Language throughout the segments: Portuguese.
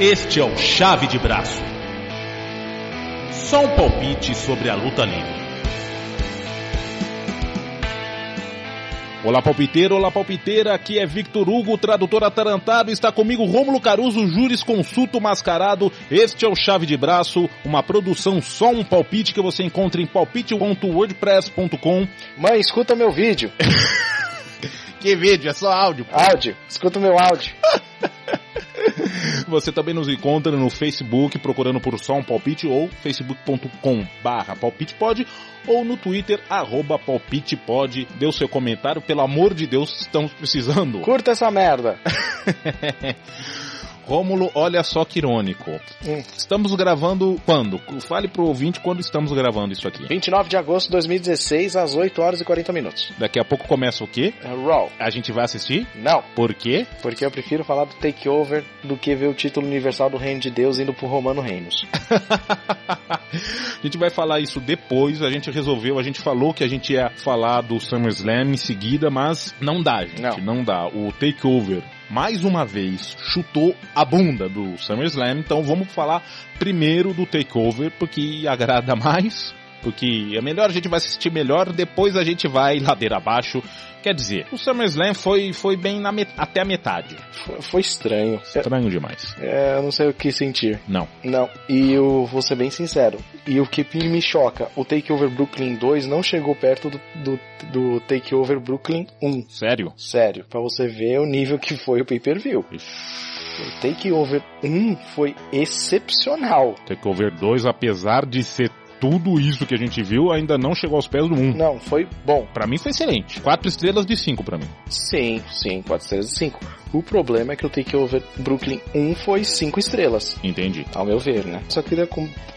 Este é o Chave de Braço. Só um palpite sobre a luta livre. Olá palpiteiro, olá palpiteira, aqui é Victor Hugo, tradutor atarantado, está comigo Rômulo Caruso, Júris Consulto Mascarado, este é o Chave de Braço, uma produção só um palpite que você encontra em palpite.wordpress.com. Mãe, escuta meu vídeo. que vídeo? É só áudio. Pô. Áudio, escuta meu áudio. Você também nos encontra no Facebook procurando por só um palpite ou facebook.com barra palpitepod ou no Twitter arroba palpitepod. Dê o seu comentário, pelo amor de Deus, estamos precisando. Curta essa merda. Rômulo, olha só que irônico. Hum. Estamos gravando quando? Fale pro ouvinte quando estamos gravando isso aqui. 29 de agosto de 2016, às 8 horas e 40 minutos. Daqui a pouco começa o quê? É Raw. A gente vai assistir? Não. Por quê? Porque eu prefiro falar do Takeover do que ver o título universal do Reino de Deus indo pro Romano Reinos. a gente vai falar isso depois, a gente resolveu, a gente falou que a gente ia falar do SummerSlam em seguida, mas não dá, gente, não, não dá. O Takeover mais uma vez chutou a bunda do SummerSlam, então vamos falar primeiro do Takeover, porque agrada mais, porque é melhor, a gente vai assistir melhor, depois a gente vai ladeira abaixo. Quer dizer, o SummerSlam foi, foi bem na met até a metade. Foi, foi estranho. Estranho é, demais. É, eu não sei o que sentir. Não. Não. E eu vou ser bem sincero. E o que me choca, o Takeover Brooklyn 2 não chegou perto do, do, do Takeover Brooklyn 1. Sério? Sério. Pra você ver o nível que foi o pay-per-view. O Takeover 1 foi excepcional. Takeover 2, apesar de ser tudo isso que a gente viu ainda não chegou aos pés do 1. Não, foi bom. Para mim foi excelente. Quatro estrelas de cinco para mim. Sim, sim, quatro estrelas de cinco. O problema é que o Takeover Brooklyn 1 foi 5 estrelas. Entendi. Ao meu ver, né? Só queria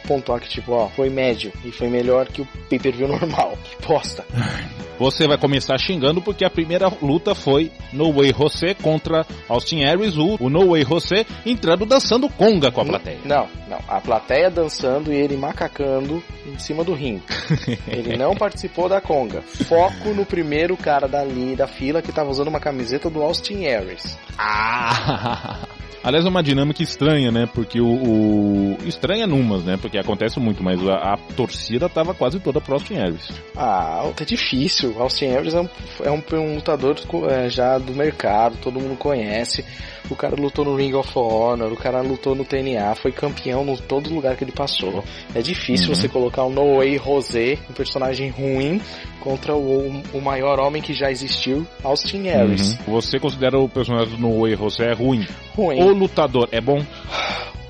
pontuar que, tipo, ó, foi médio e foi melhor que o pay-per-view normal. Que bosta. Você vai começar xingando porque a primeira luta foi No Way José contra Austin Aries, o, No Way José entrando dançando conga com a plateia. Não, não. A plateia dançando e ele macacando em cima do ringue. ele não participou da conga. Foco no primeiro cara dali da fila que tava usando uma camiseta do Austin Aries. Ah! Aliás, é uma dinâmica estranha, né? Porque o, o... Estranha numas, né? Porque acontece muito, mas a, a torcida tava quase toda pro Austin Aries. Ah, tá difícil. Austin Aries é um, é um, um lutador é, já do mercado, todo mundo conhece. O cara lutou no Ring of Honor, o cara lutou no TNA, foi campeão em todo lugar que ele passou. É difícil uhum. você colocar o No Way José, um personagem ruim, contra o, o maior homem que já existiu, Austin Aries. Uhum. Você considera o personagem do No Way José ruim? Ruim. O lutador é bom?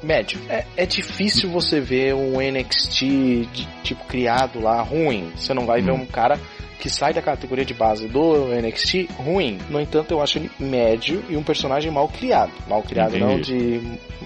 médio. É, é difícil você ver um NXT de, tipo criado lá ruim. Você não vai hum. ver um cara que sai da categoria de base do NXT ruim. No entanto, eu acho ele médio e um personagem mal criado. Mal criado Entendi. não de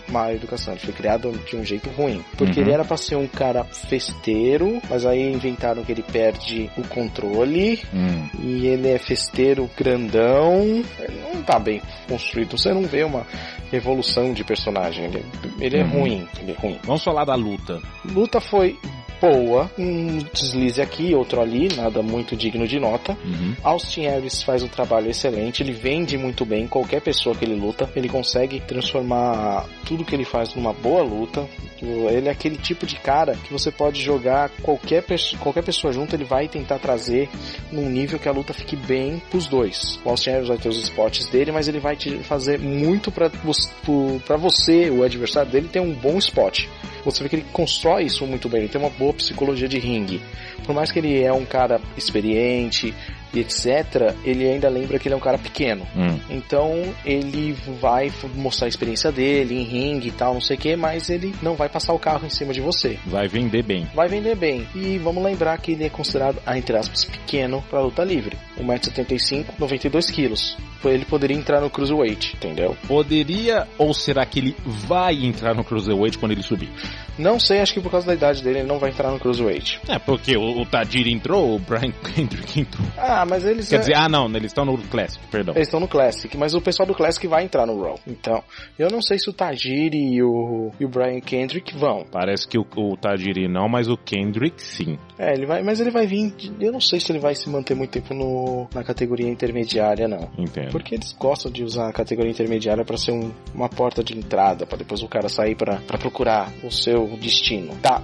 má educação, ele foi criado de um jeito ruim. Porque uhum. ele era para ser um cara festeiro, mas aí inventaram que ele perde o controle uhum. e ele é festeiro grandão. Ele não tá bem construído. Você não vê uma evolução de personagem. Ele, ele é uhum. ruim. Ele é ruim. Vamos falar da luta. Luta foi boa, um deslize aqui, outro ali, nada muito digno de nota. Uhum. Austin Harris faz um trabalho excelente, ele vende muito bem qualquer pessoa que ele luta, ele consegue transformar tudo que ele faz numa boa luta. Ele é aquele tipo de cara que você pode jogar qualquer, qualquer pessoa junto, ele vai tentar trazer num nível que a luta fique bem pros dois. O Austin Harris vai ter os spots dele, mas ele vai te fazer muito para você, o adversário dele, ter um bom spot você vê que ele constrói isso muito bem, ele tem uma boa psicologia de ringue. Por mais que ele é um cara experiente, e etc., ele ainda lembra que ele é um cara pequeno. Hum. Então ele vai mostrar a experiência dele em ringue e tal, não sei o que, mas ele não vai passar o carro em cima de você. Vai vender bem. Vai vender bem. E vamos lembrar que ele é considerado, entre aspas, pequeno para luta livre. 1,75m, 92 quilos. Ele poderia entrar no Cruiserweight, entendeu? Poderia ou será que ele vai entrar no Cruiserweight quando ele subir? Não sei, acho que por causa da idade dele ele não vai entrar no Cruiserweight. É, porque o, o Tadir entrou, o Brian Kendrick entrou. Ah, Ah, mas eles. Quer é... dizer, ah, não, eles estão no Classic, perdão. Eles estão no Classic, mas o pessoal do Classic vai entrar no Raw. Então, eu não sei se o Tajiri e o, e o Brian Kendrick vão. Parece que o, o Tajiri não, mas o Kendrick sim. É, ele vai, mas ele vai vir. Eu não sei se ele vai se manter muito tempo no, na categoria intermediária, não. Entendo. Porque eles gostam de usar a categoria intermediária para ser um, uma porta de entrada, para depois o cara sair para procurar o seu destino. Tá,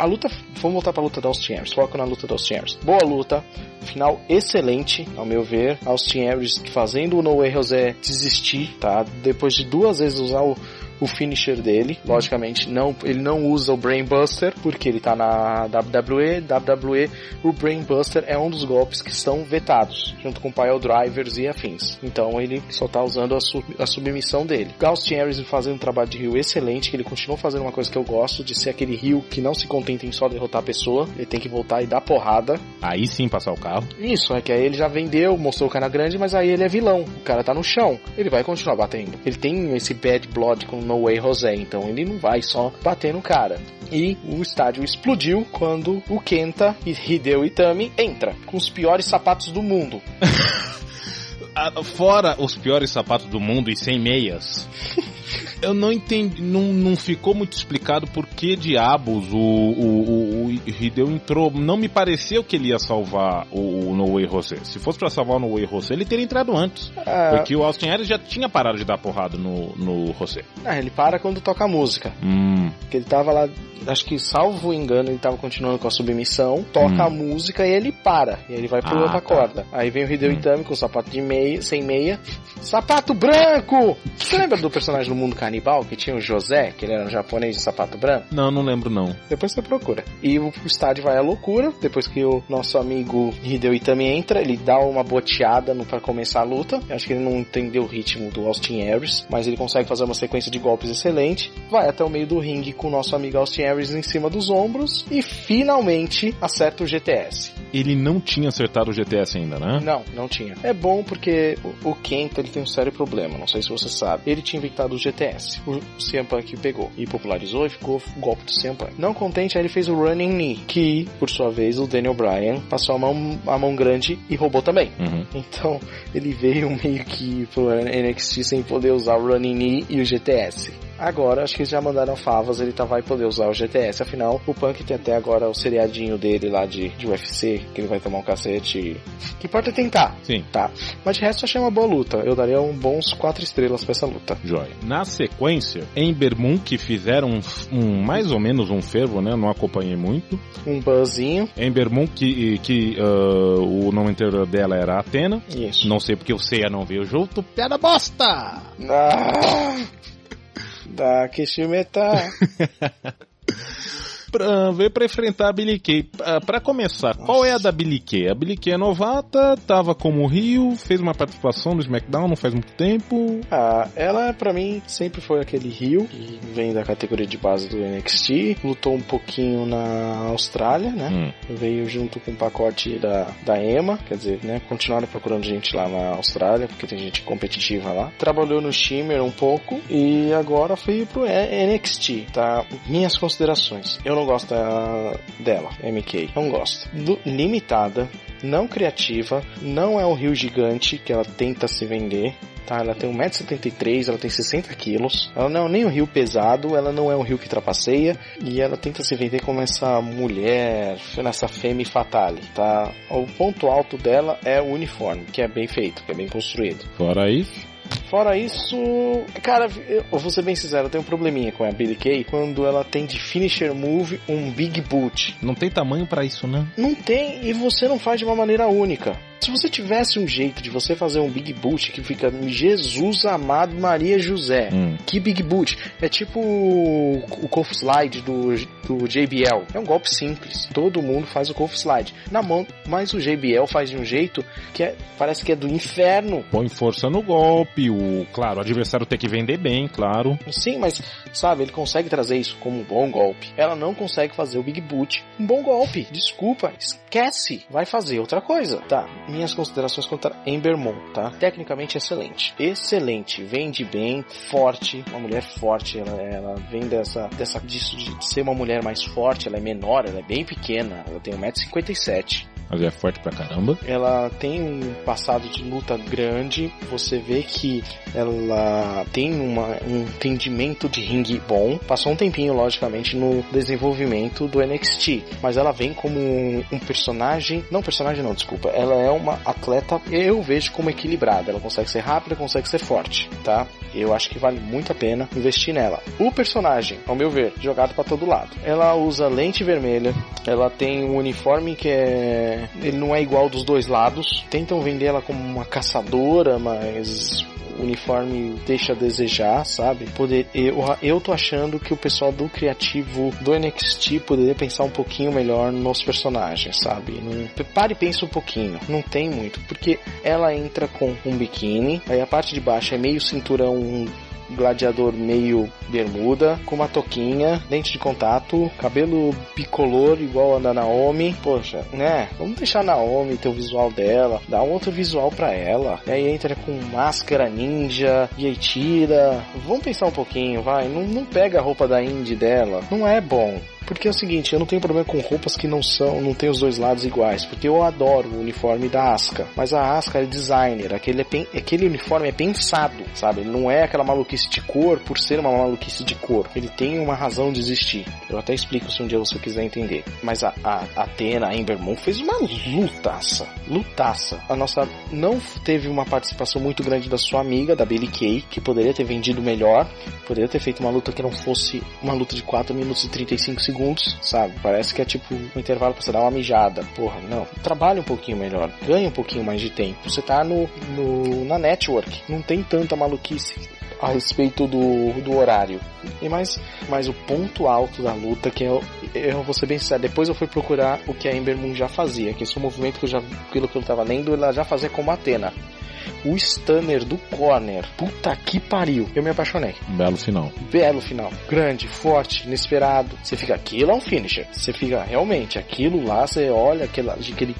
a luta. Vamos voltar pra luta da Austin Aries. Foco na luta da Austin Aries. Boa luta. Final excelente, ao meu ver. Austin Aries fazendo o No José desistir, tá? Depois de duas vezes usar o o finisher dele. Logicamente, não, ele não usa o Brainbuster, porque ele tá na WWE. WWE, o Brainbuster é um dos golpes que estão vetados, junto com Pile Drivers e afins. Então ele só tá usando a, sub, a submissão dele. Gauss Harris fazendo um trabalho de rio excelente, que ele continua fazendo uma coisa que eu gosto, de ser aquele rio que não se contenta em só derrotar a pessoa, ele tem que voltar e dar porrada. Aí sim passar o carro. Isso, é que aí ele já vendeu, mostrou o cara grande, mas aí ele é vilão. O cara tá no chão, ele vai continuar batendo. Ele tem esse bad blood com Way José, então ele não vai só bater no cara. E o estádio explodiu quando o Kenta e Hideo Itami entra com os piores sapatos do mundo. Fora os piores sapatos do mundo e sem meias. eu não entendi, não, não ficou muito explicado por que diabos o, o, o, Hideo entrou. Não me pareceu que ele ia salvar o, o No Way Jose. Se fosse para salvar o No Way Jose, ele teria entrado antes. É... Porque o Austin Aries já tinha parado de dar porrada no, no Jose. Ah, ele para quando toca a música. Hum. Porque ele tava lá acho que salvo engano, ele tava continuando com a submissão, toca hum. a música e ele para. E ele vai pro ah, outra tá. corda. Aí vem o Hideo hum. Itami com o sapato de meia, sem meia. Sapato branco! Você lembra do personagem do mundo canibal que tinha o José, que ele era um japonês de sapato branco? Não, não lembro não. Depois você procura. E o estádio vai à loucura, depois que o nosso amigo Hideo Itami entra, ele dá uma boteada pra começar a luta. Eu acho que ele não entendeu o ritmo do Austin Aries, mas ele consegue fazer uma sequência de golpes excelente. Vai até o meio do ringue com o nosso amigo Austin Harris em cima dos ombros e finalmente acerta o GTS. Ele não tinha acertado o GTS ainda, né? Não, não tinha. É bom porque o, Kenta ele tem um sério problema, não sei se você sabe. Ele tinha inventado o GTS, o CM Punk pegou e popularizou e ficou o golpe do CM Punk. Não contente, aí ele fez o Running Knee, que por sua vez o Daniel Bryan passou a mão, a mão grande e roubou também. Uhum. Então ele veio meio que pro NXT sem poder usar o Running Knee e o GTS. Agora, acho que eles já mandaram favas, ele tá, vai poder usar o GTS. Afinal, o Punk tem até agora o seriadinho dele lá de, de UFC, que ele vai tomar um cacete. Que importa é tentar. Sim. Tá. Mas de resto, achei uma boa luta. Eu daria um bons quatro estrelas pra essa luta. Joia. Na sequência, Ember Moon, que fizeram um, um, mais ou menos um fervo, né? Não acompanhei muito. Um buzzinho. Ember Moon, que, que uh, o nome inteiro dela era Atena. Isso. Não sei porque o Seiya não veio junto. Piada bosta! Ah! Da Kishimeta. pra, veio pra enfrentar a Billy Kay. Pra, pra começar, Nossa. qual é a da Billy Kay? A Billy Kay é novata, tava como Rio, fez uma participação no SmackDown não faz muito tempo. Ah, ela pra mim sempre foi aquele Rio, que vem da categoria de base do NXT, lutou um pouquinho na Austrália, né? Hum. Veio junto com o pacote da, da EMA, quer dizer, né? Continuaram procurando gente lá na Austrália, porque tem gente competitiva lá. Trabalhou no Shimmer um pouco e agora foi pro NXT, tá? Minhas considerações. Eu não gosto da, dela, MK. Não gosto. Limitada, não criativa, não é um rio gigante que ela tenta se vender. Tá, ela tem 1,73m, ela tem 60 quilos. Ela não é nem um rio pesado, ela não é um rio que trapaceia. E ela tenta se vender como essa mulher, essa femme fatale, tá? O ponto alto dela é o uniforme, que é bem feito, que é bem construído. Fora isso, Fora isso, cara, eu vou ser bem sincero, eu tenho um probleminha com a Billy Kay quando ela tem de finisher move um big boot. Não tem tamanho para isso, né? Não tem, e você não faz de uma maneira única. Se você tivesse um jeito de você fazer um Big Boot que fica Jesus amado Maria José, hum. que Big Boot? É tipo o, o Slide do, do JBL. É um golpe simples. Todo mundo faz o Cough Slide na mão, mas o JBL faz de um jeito que é, parece que é do inferno. Põe força no golpe, o claro, o adversário tem que vender bem, claro. Sim, mas sabe, ele consegue trazer isso como um bom golpe. Ela não consegue fazer o Big Boot um bom golpe. Desculpa, esquece. Vai fazer outra coisa. Tá, minhas considerações contra Ember Moon, tá? Tecnicamente excelente. Excelente. Vende bem, forte, uma mulher forte, ela, ela vem dessa, dessa disso de ser uma mulher mais forte, ela é menor, ela é bem pequena, ela tem 1,57m Mas é forte pra caramba. Ela tem um passado de luta grande. Você vê que ela tem uma, um entendimento de ringue bom. Passou um tempinho, logicamente, no desenvolvimento do NXT. Mas ela vem como um, um personagem. Não, personagem não, desculpa. Ela é uma atleta, eu vejo como equilibrada. Ela consegue ser rápida, consegue ser forte, tá? Eu acho que vale muito a pena investir nela. O personagem, ao meu ver, jogado para todo lado. Ela usa lente vermelha, ela tem um uniforme que é. Ele não é igual dos dois lados. Tentam vender ela como uma caçadora, mas o uniforme deixa a desejar, sabe? Poder, eu, eu tô achando que o pessoal do criativo do NXT poderia pensar um pouquinho melhor nos personagens, sabe? Não, pare e pense um pouquinho. Não tem muito, porque ela entra com um biquíni, aí a parte de baixo é meio cinturão gladiador meio bermuda, com uma toquinha, dente de contato, cabelo bicolor igual a da Naomi. Poxa, né? Vamos deixar a Naomi ter o visual dela, dar um outro visual para ela. E aí entra com máscara ninja, e aí tira. Vamos pensar um pouquinho, vai. Não, não pega a roupa da indie dela. Não é bom. Porque é o seguinte, eu não tenho problema com roupas que não são, não tem os dois lados iguais, porque eu adoro o uniforme da Asca, mas a Asca é designer, aquele, é aquele uniforme é pensado, sabe? Ele não é aquela maluquice de cor por ser uma maluquice de cor. Ele tem uma razão de existir. Eu até explico se um dia você quiser entender. Mas a, a, a Athena, a Ember Moon, fez uma lutaça. Lutaça. A nossa não teve uma participação muito grande da sua amiga, da Billy Kay, que poderia ter vendido melhor, poderia ter feito uma luta que não fosse uma luta de 4 minutos e 35 segundos segundos, sabe? Parece que é tipo um intervalo pra você dar uma mijada. Porra, não. Trabalha um pouquinho melhor. Ganha um pouquinho mais de tempo. Você tá no, no na network. Não tem tanta maluquice a respeito do, do horário. E mais, mais o ponto alto da luta, que eu, eu vou ser bem sincero, depois eu fui procurar o que a Ember Moon já fazia, que esse é um movimento que eu já, pelo que eu tava lendo, ela já fazia como Atena o stunner do corner. Puta que pariu. Eu me apaixonei. Belo final. Belo final. Grande, forte, inesperado. Você fica, aquilo é um finisher. Você fica, realmente, aquilo lá, você olha aquele, aquele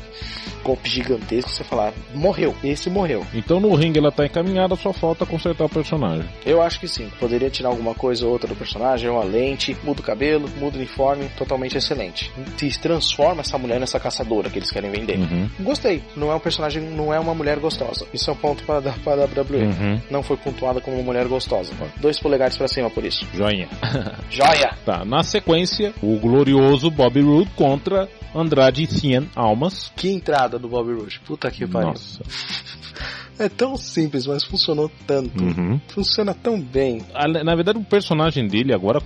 golpe gigantesco, você fala, morreu, esse morreu. Então no ringue ela tá encaminhada, só falta consertar o personagem. Eu acho que sim. Poderia tirar alguma coisa ou outra do personagem, uma lente, muda o cabelo, muda o uniforme, totalmente excelente. Se transforma essa mulher nessa caçadora que eles querem vender. Uhum. Gostei. Não é um personagem, não é uma mulher gostosa. Isso é um ponto para dar para a WWE. Uhum. Não foi pontuada como uma mulher gostosa. Dois polegares para cima por isso. Joinha. Joia. Tá, na sequência, o glorioso Bobby Roode contra Andrade 100 Almas. Que entrada do Bobby Roode. Puta que pariu. Nossa. É tão simples, mas funcionou tanto. Uhum. Funciona tão bem. Na verdade, o personagem dele agora,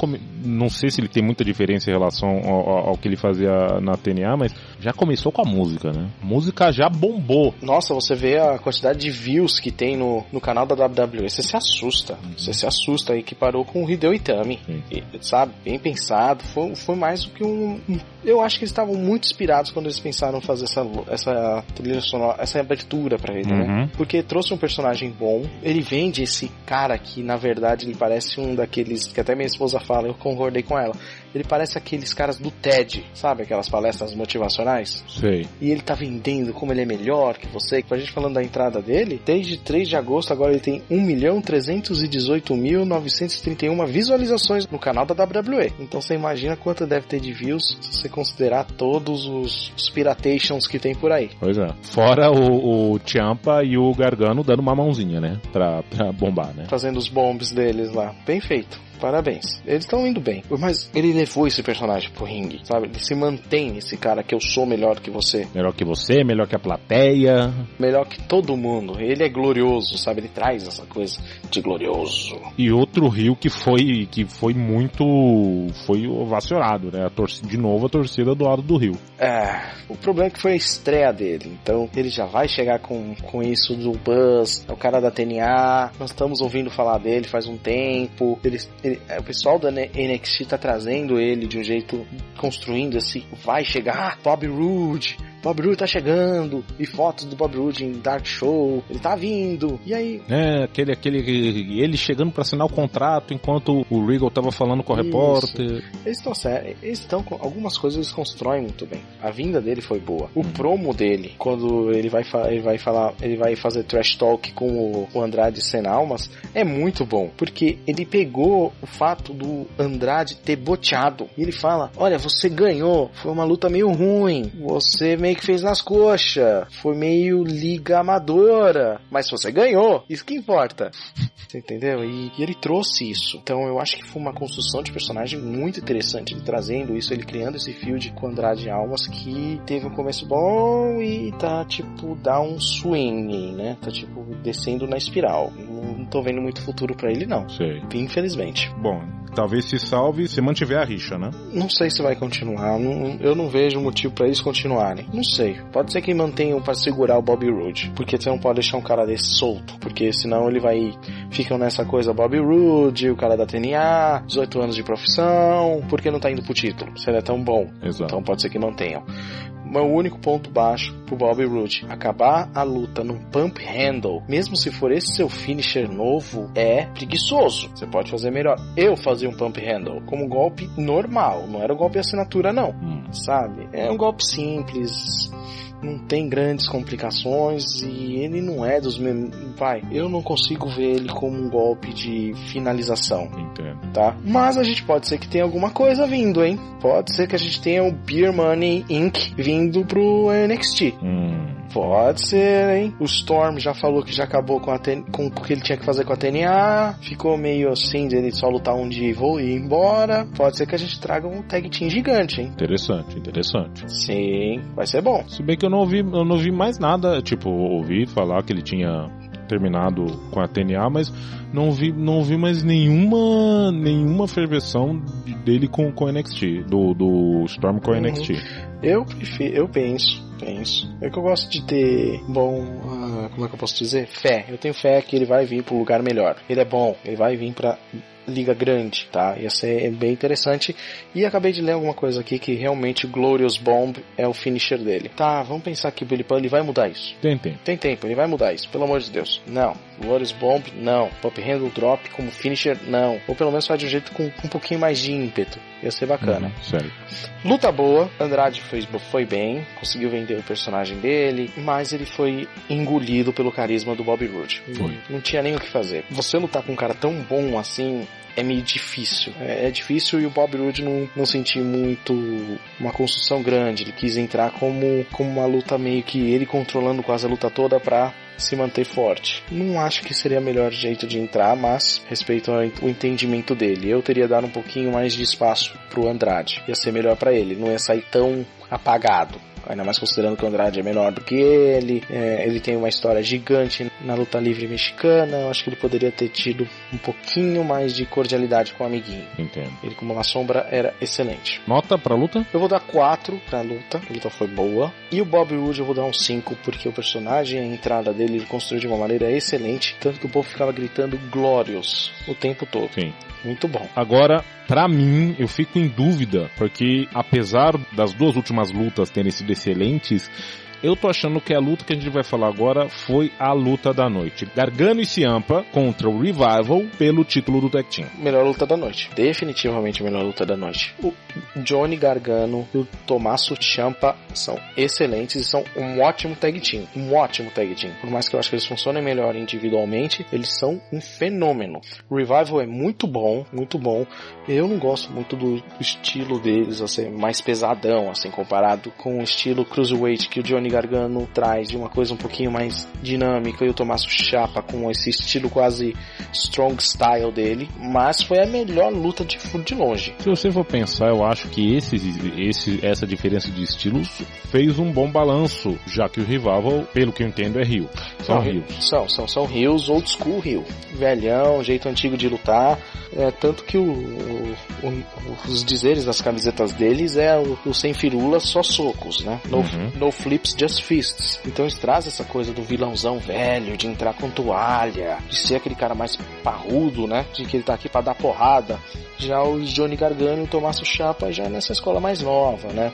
não sei se ele tem muita diferença em relação ao, ao, que ele fazia na TNA, mas já começou com a música, né? A música já bombou. Nossa, você vê a quantidade de views que tem no, no canal da WWE, você se assusta. Uhum. Você se assusta aí que parou com o Hideo Itami. E, sabe? Bem pensado. Foi, foi mais do que um. Eu acho que eles estavam muito inspirados quando eles pensaram fazer essa, essa trilha sonora, essa abertura para ele, né? uhum. né? Porque trouxe um personagem bom. Ele vende esse cara que, na verdade, ele parece um daqueles que até minha esposa fala, eu concordei com ela. Ele parece aqueles caras do TED, sabe? Aquelas palestras motivacionais. Sei. E ele tá vendendo como ele é melhor que você. Com a gente falando da entrada dele, desde 3 de agosto agora ele tem 1.318.931 visualizações no canal da WWE. Então você imagina quanto deve ter de views se você considerar todos os, os piratations que tem por aí. Pois é. Fora o, o Champa e o Gargano dando uma mãozinha, né? Pra, pra bombar, né? Fazendo os bombs deles lá. Bem feito parabéns. Eles estão indo bem. Mas ele levou esse personagem pro ringue, sabe? Ele se mantém esse cara que eu sou melhor que você. Melhor que você, melhor que a plateia. Melhor que todo mundo. Ele é glorioso, sabe? Ele traz essa coisa de glorioso. E outro Rio que foi que foi muito foi ovacionado, né? A torcida, de novo a torcida do lado do Rio. É, o problema é que foi a estreia dele. Então ele já vai chegar com, com isso do Buzz, é o cara da TNA. Nós estamos ouvindo falar dele faz um tempo. Ele, ele é, o pessoal da NXT tá trazendo ele de um jeito construindo esse vai chegar. Bob Roode Bob Roode tá chegando, e fotos do Bob Roode em Dark Show, ele tá vindo, e aí? É, aquele, aquele, ele chegando para assinar o contrato enquanto o Regal tava falando com o Isso. repórter. Eles estão eles estão com algumas coisas eles constroem muito bem. A vinda dele foi boa. O hum. promo dele, quando ele vai, ele vai falar, ele vai fazer trash talk com o, o Andrade sem almas, é muito bom, porque ele pegou o fato do Andrade ter boteado, e ele fala: "Olha, você ganhou, foi uma luta meio ruim, você meio meio que fez nas coxas. Foi meio liga amadora. Mas você ganhou, isso que importa. Você entendeu? E, e, ele trouxe isso. Então eu acho que foi uma construção de personagem muito interessante. Ele trazendo isso, ele criando esse field com Andrade Almas que teve um começo bom e tá tipo, dá um swing, né? Tá tipo descendo na espiral. Não, não tô vendo muito futuro para ele, não. Sei. Infelizmente. Bom, talvez se salve se mantiver a rixa, né? Não sei se vai continuar. Não, eu não vejo motivo para eles continuarem. Não sei. Pode ser que mantenham para segurar o Bobby Roode. Porque você não pode deixar um cara desse solto. Porque senão ele vai. Ficam nessa coisa Bobby Roode, o cara da TNA, 18 anos de profissão. Por que não tá indo pro título? Se ele é tão bom. Exato. Então pode ser que mantenham meu único ponto baixo pro Bobby Roode. Acabar a luta num pump handle, mesmo se for esse seu finisher novo, é preguiçoso. Você pode fazer melhor. Eu fazia um pump handle como golpe normal, não era o golpe assinatura não, hum. sabe? É um golpe simples, não tem grandes complicações e ele não é dos meus. Vai, eu não consigo ver ele como um golpe de finalização. Entendo. Tá? Mas a gente pode ser que tenha alguma coisa vindo, hein? Pode ser que a gente tenha o Beer Money Inc. vindo pro NXT. Hum. Pode ser, hein? O Storm já falou que já acabou com, a com o que ele tinha que fazer com a TNA. Ficou meio assim de ele só lutar um dia e vou ir embora. Pode ser que a gente traga um tag team gigante, hein? Interessante, interessante. Sim, vai ser bom. Se bem que eu não ouvi, eu não ouvi mais nada. Tipo, ouvi falar que ele tinha terminado com a TNA, mas não vi, não vi mais nenhuma nenhuma ferveção dele com o NXT, do, do Storm com o NXT. Uhum. Eu prefiro, eu penso, penso. É que eu gosto de ter bom, uh, como é que eu posso dizer? Fé. Eu tenho fé que ele vai vir para um lugar melhor. Ele é bom, ele vai vir para liga grande, tá? Ia ser bem interessante. E acabei de ler alguma coisa aqui que realmente Glorious Bomb é o finisher dele. Tá, vamos pensar que o Billy Pan ele vai mudar isso. Tem tempo. Tem tempo, ele vai mudar isso, pelo amor de Deus. Não. Glorious Bomb, não. Pop Handle Drop como finisher, não. Ou pelo menos faz de um jeito com, com um pouquinho mais de ímpeto. Ia ser bacana. Uhum, sério. Luta boa, Andrade fez, foi bem, conseguiu vender o personagem dele, mas ele foi engolido pelo carisma do Bobby Roode. Não, não tinha nem o que fazer. Você lutar com um cara tão bom assim, é meio difícil. É, é, difícil e o Bob Roode não, não sentiu muito uma construção grande. Ele quis entrar como, como uma luta meio que ele controlando quase a luta toda pra se manter forte. Não acho que seria o melhor jeito de entrar, mas respeito ao entendimento dele. Eu teria dado um pouquinho mais de espaço pro Andrade. Ia ser melhor para ele, não ia sair tão apagado ainda mais considerando que o Andrade é menor do que ele, é, ele tem uma história gigante na luta livre mexicana, eu acho que ele poderia ter tido um pouquinho mais de cordialidade com o amiguinho. Entendo. Ele como uma sombra era excelente. Nota pra luta? Eu vou dar 4 pra luta, a luta foi boa. E o Bob Roode eu vou dar um 5, porque o personagem, a entrada dele, ele construiu de uma maneira excelente, tanto que o povo ficava gritando Glorious o tempo todo. Sim. Muito bom. Agora, para mim, eu fico em dúvida, porque apesar das duas últimas lutas terem sido excelentes, eu tô achando que a luta que a gente vai falar agora foi a luta da noite. Gargano e Ciampa contra o Revival pelo título do Tag Team. Melhor luta da noite. Definitivamente melhor luta da noite. O Johnny Gargano e o Tommaso Ciampa são excelentes e são um ótimo tag team. Um ótimo tag team. Por mais que eu acho que eles funcionem melhor individualmente, eles são um fenômeno. O Revival é muito bom, muito bom. Eu não gosto muito do estilo deles, assim, mais pesadão, assim, comparado com o estilo Cruiserweight que o Johnny Gargano traz de uma coisa um pouquinho mais dinâmica e o Tommaso Chapa com esse estilo quase strong style dele, mas foi a melhor luta de de longe. Se você for pensar, eu acho que esse, esse, essa diferença de estilos fez um bom balanço, já que o Revival, pelo que eu entendo, é Rio. São Rios. São, são, são Rios, old school Rio. Velhão, jeito antigo de lutar, é, tanto que o, o, o, os dizeres das camisetas deles é o, o sem firula, só socos, né? No, uhum. no flips, just fists. Então eles trazem essa coisa do vilãozão velho, de entrar com toalha, de ser aquele cara mais parrudo, né? De que ele tá aqui para dar porrada. Já os Johnny Gargano e o Tommaso Chapa já nessa escola mais nova, né?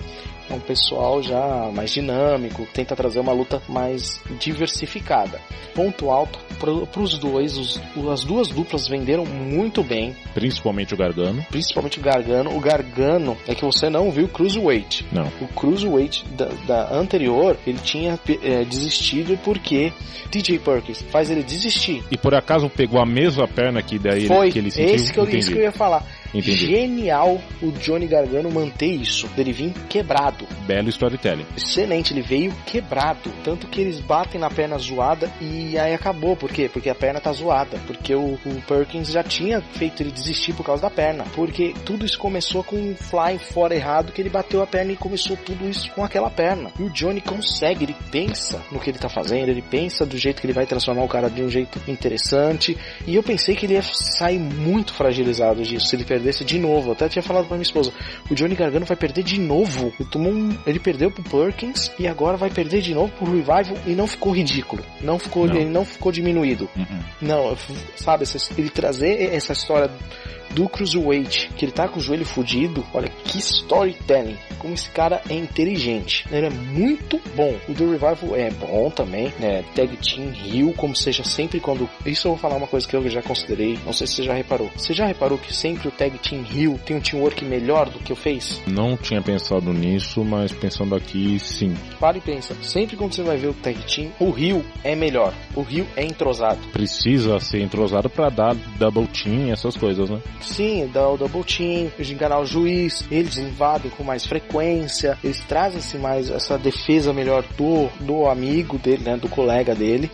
É um pessoal já mais dinâmico, tenta trazer uma luta mais diversificada. Ponto alto para os dois, os, as duas duplas venderam muito bem. Principalmente o Gargano. Principalmente o Gargano. O Gargano é que você não viu o Cruiserweight. Não. O Cruiserweight da, da anterior, ele tinha é, desistido porque DJ Perkins faz ele desistir. E por acaso pegou a mesma perna que daí Foi, que ele sentiu? Esse que eu, isso que eu ia falar Entendi. Genial o Johnny Gargano manter isso, dele vir quebrado. Belo storytelling. Excelente, ele veio quebrado. Tanto que eles batem na perna zoada e aí acabou. Por quê? Porque a perna tá zoada. Porque o, o Perkins já tinha feito ele desistir por causa da perna. Porque tudo isso começou com um fly fora errado que ele bateu a perna e começou tudo isso com aquela perna. E o Johnny consegue, ele pensa no que ele tá fazendo, ele pensa do jeito que ele vai transformar o cara de um jeito interessante. E eu pensei que ele ia sair muito fragilizado disso se ele perdesse de novo. Até tinha falado pra minha esposa: o Johnny Gargano vai perder de novo. Ele, tomou um, ele perdeu pro Perkins e agora vai perder de novo pro Revival e não ficou ridículo. Não ficou, não. ele não ficou diminuído. Uhum. Não, sabe, ele trazer essa história do Cruiserweight, que ele tá com o joelho fudido, olha que storytelling, como esse cara é inteligente, ele é muito bom. O do Revival é bom também, né? Tag Team Hill, como seja sempre quando. Isso eu vou falar uma coisa que eu já considerei, não sei se você já reparou. Você já reparou que sempre o Tag Team Hill tem um teamwork melhor do que o Face? Não tinha pensado nisso, mas pensando aqui, sim. Para e pensa, sempre quando você vai ver o Tag Team, o Hill é melhor, o Hill é entrosado. Precisa ser entrosado para dar double team, essas coisas, né? Sim, dá o double team, de enganar o juiz, eles invadem com mais frequência, eles trazem-se mais essa defesa melhor do, do amigo dele, né, do colega dele,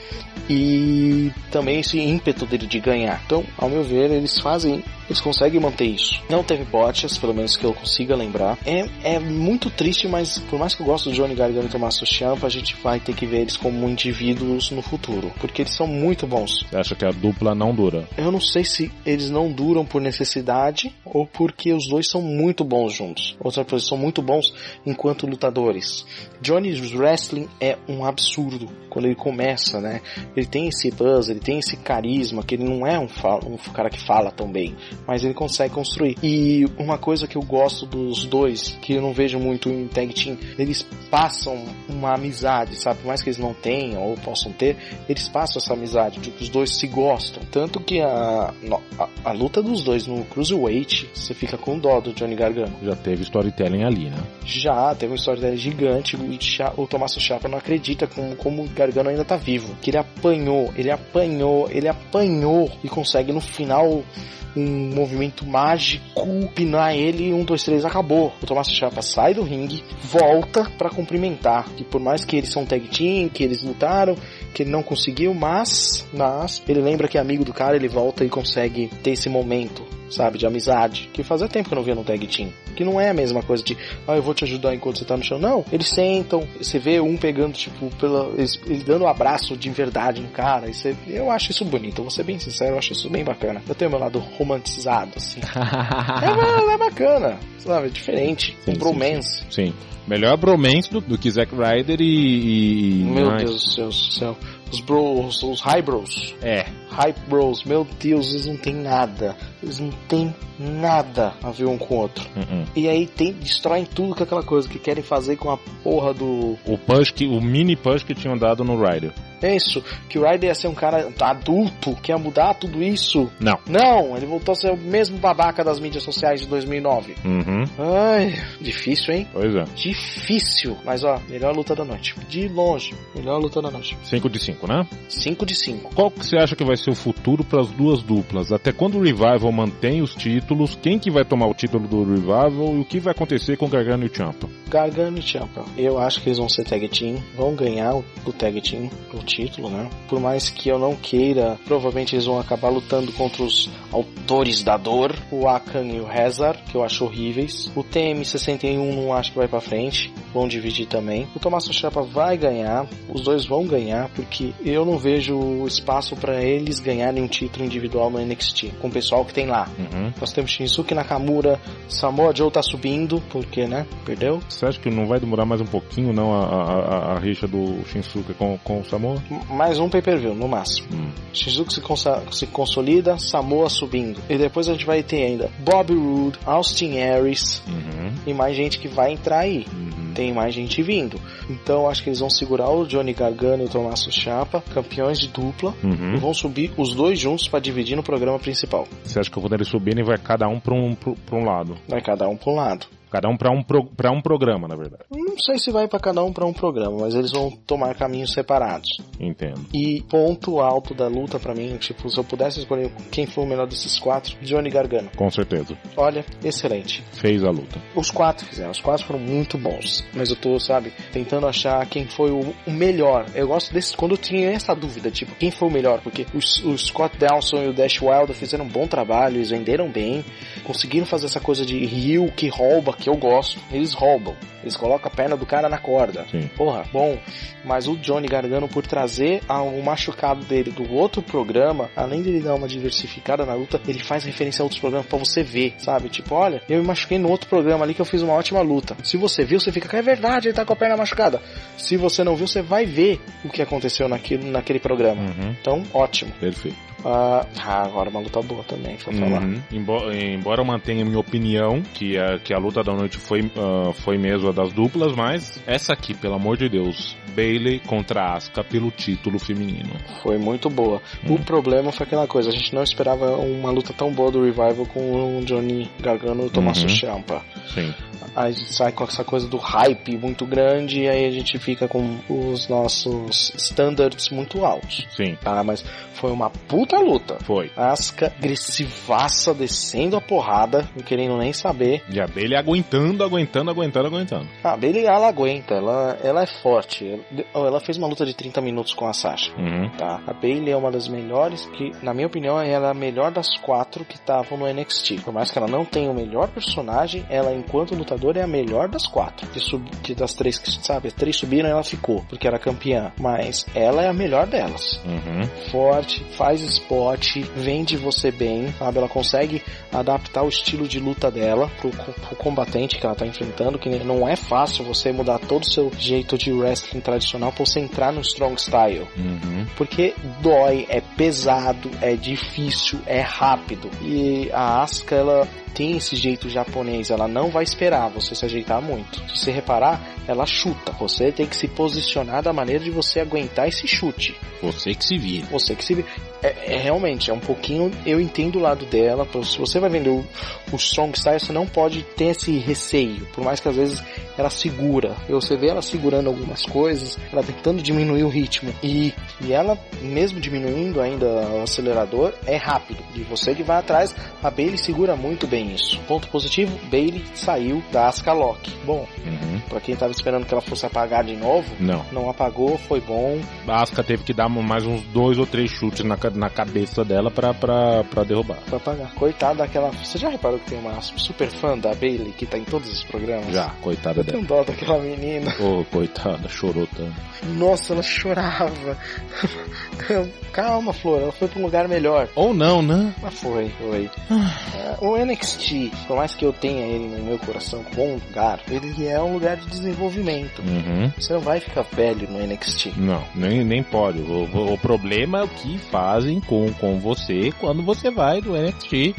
e também esse ímpeto dele de ganhar. Então, ao meu ver, eles fazem eles conseguem manter isso. Não teve bots, pelo menos que eu consiga lembrar. É, é muito triste, mas por mais que eu goste do Johnny Gargano e Tommaso Ciampa, a gente vai ter que ver eles como indivíduos no futuro, porque eles são muito bons. Você acha que a dupla não dura? Eu não sei se eles não duram por necessidade necessidade ou porque os dois são muito bons juntos. Outra coisa, são muito bons enquanto lutadores. Johnny's Wrestling é um absurdo quando ele começa, né? Ele tem esse buzz, ele tem esse carisma, que ele não é um, um cara que fala tão bem mas ele consegue construir. E uma coisa que eu gosto dos dois, que eu não vejo muito em tag team, eles passam uma amizade, sabe? Por mais que eles não tenham ou possam ter, eles passam essa amizade, de que os dois se gostam. Tanto que a, a, a luta dos dois no Cruiserweight, você fica com dó do Johnny Gargano. Já teve storytelling ali, né? Já, teve um storytelling gigante. O, o Tommaso Chapa não acredita como, como o Gargano ainda tá vivo. Que ele apanhou, ele apanhou, ele apanhou e consegue no final um movimento mágico, pinar ele, um, dois, três, acabou. O Tomás Chapa sai do ringue, volta para cumprimentar. Que por mais que eles são tag team, que eles lutaram, que ele não conseguiu, mas, mas ele lembra que é amigo do cara, ele volta e consegue ter esse momento sabe, de amizade, que fazia tempo que eu não via no tag team. Que não é a mesma coisa de, ah, eu vou te ajudar enquanto você tá no chão. Não, eles sentam, você vê um pegando, tipo, pela, ele dando um abraço de verdade no cara. Você, eu acho isso bonito, vou ser bem sincero, eu acho isso bem bacana. Eu tenho meu lado romantizado, assim. é, é bacana, sabe, é diferente. Sim, um bromance. Sim, sim. Melhor bromance do, do que Zack Ryder e. e... Meu Deus do céu os bros, os high bros. É. High bros, meu Deus, eles não tem nada. Eles não tem nada a ver um com o outro. Uh -uh. E aí tem, destroem tudo com aquela coisa que querem fazer com a porra do. O push que, o mini push que tinham dado no Rider. Isso, que o Ryder ia ser um cara adulto, que ia mudar tudo isso. Não. Não, ele voltou a ser o mesmo babaca das mídias sociais de 2009. Uhum. Ai, difícil, hein? Pois é. Difícil. Mas ó, melhor luta da noite. De longe, melhor luta da noite. 5 de 5, né? 5 de 5. Qual que você acha que vai ser o futuro para as duas duplas? Até quando o Revival mantém os títulos? Quem que vai tomar o título do Revival? E o que vai acontecer com Gargano e Champa? Gargano e Champa. Eu acho que eles vão ser tag team, vão ganhar o tag team, o título, né? Por mais que eu não queira, provavelmente eles vão acabar lutando contra os autores da dor, o Akan e o Rezar, que eu acho horríveis. O TM61 não acho que vai para frente, vão dividir também. O Tommaso Ciampa vai ganhar, os dois vão ganhar, porque eu não vejo espaço para eles ganharem um título individual no NXT, com o pessoal que tem lá. Uhum. Nós temos Shinsuke Nakamura, Samoa Joe tá subindo, porque, né? Perdeu. Você acha que não vai demorar mais um pouquinho, não, a, a, a, a rixa do Shinsuke com, com o Samoa? Mais um pay-per-view, no máximo. Hum. Se, se, consolida, Samoa subindo. E depois a gente vai ter ainda Bobby Roode, Austin Aries uhum. e mais gente que vai entrar aí. Uhum. Tem mais gente vindo. Então acho que eles vão segurar o Johnny Gargano e o Tommaso Chapa, campeões de dupla, uhum. e vão subir os dois juntos para dividir no programa principal. Você acha que quando eles subirem vai cada um para um, pra um lado? Vai cada um para um lado. Cada um para um, pro, um programa, na verdade. Não sei se vai para cada um para um programa, mas eles vão tomar caminhos separados. Entendo. E ponto alto da luta para mim, tipo, se eu pudesse escolher quem foi o melhor desses quatro, Johnny Gargano. Com certeza. Olha, excelente. Fez a luta. Os quatro fizeram, os quatro foram muito bons. Mas eu tô, sabe, tentando achar quem foi o, o melhor. Eu gosto desse, quando eu tinha essa dúvida, tipo, quem foi o melhor? Porque os, o Scott Dawson e o Dash Wilder fizeram um bom trabalho, eles venderam bem, conseguiram fazer essa coisa de rio que rouba, que eu gosto. Eles roubam. Eles colocam a perna do cara na corda. Sim. Porra, bom. Mas o Johnny Gargano, por trazer o machucado dele do outro programa, além de ele dar uma diversificada na luta, ele faz referência a outros programas para você ver, sabe? Tipo, olha, eu me machuquei no outro programa ali que eu fiz uma ótima luta. Se você viu, você fica, é verdade, ele tá com a perna machucada. Se você não viu, você vai ver o que aconteceu naquele, naquele programa. Uhum. Então, ótimo. Perfeito. Uh, ah, agora uma luta boa também, foi falar. Uhum. Embora, embora eu mantenha minha opinião, que a, que a luta da noite foi, uh, foi mesmo a das duplas, mas essa aqui, pelo amor de Deus, Bailey contra Asuka pelo título feminino. Foi muito boa. Uhum. O problema foi aquela coisa, a gente não esperava uma luta tão boa do Revival com o Johnny Gargano e o Tommaso uhum. Ciampa. Sim. Aí a gente sai com essa coisa do hype muito grande e aí a gente fica com os nossos standards muito altos. Sim. Ah, mas foi uma puta luta. Foi. Asuka agressivaça, descendo a porrada, não querendo nem saber. E a Bailey aguentando, aguentando, aguentando, aguentando. A Bailey, ela aguenta, ela, ela é forte. Ela fez uma luta de 30 minutos com a Sasha. Uhum. Tá? A Bailey é uma das melhores, que, na minha opinião, ela é a melhor das quatro que estavam no NXT. Por mais que ela não tenha o melhor personagem, ela, enquanto lutadora, é a melhor das quatro. Que, sub, que das três que, sabe, as três subiram ela ficou, porque era campeã. Mas ela é a melhor delas. Uhum. Forte forte, faz spot, vende você bem, sabe? Ela consegue adaptar o estilo de luta dela pro, pro combatente que ela tá enfrentando, que não é fácil você mudar todo o seu jeito de wrestling tradicional pra você entrar no strong style. Uhum. Porque dói, é pesado, é difícil, é rápido. E a Asuka, ela tem esse jeito japonês, ela não vai esperar você se ajeitar muito. Se você reparar, ela chuta. Você tem que se posicionar da maneira de você aguentar esse chute. Você que se vira. Você que se vira. É, é, realmente, é um pouquinho. Eu entendo o lado dela. Se você vai vender o, o Strong Style, você não pode ter esse receio. Por mais que às vezes ela segura. Você vê ela segurando algumas coisas, ela tentando diminuir o ritmo. E, e ela, mesmo diminuindo ainda o acelerador, é rápido. E você que vai atrás, a Bailey segura muito bem isso. Ponto positivo, Bailey saiu da Asuka Lock. Bom, uhum. para quem tava esperando que ela fosse apagar de novo, não, não apagou, foi bom. A Asuka teve que dar mais uns dois ou três chutes na, na cabeça dela pra, pra, pra derrubar. Pra apagar. Coitada daquela. Você já reparou que tem uma super fã da Bailey que tá em todos os programas? Já, coitada dela. Eu tenho dó daquela menina. Ô, oh, coitada, chorou tanto. Nossa, ela chorava. Calma, Flor, ela foi pra um lugar melhor. Ou não, né? Mas foi, foi. Ah. o NXT, por mais que eu tenha ele no meu coração como um lugar, ele é um lugar de desenvolvimento. Uhum. Você não vai ficar velho no NXT. Não, nem, nem pode. O, o, o problema é o que fazem com, com você quando você vai do NXT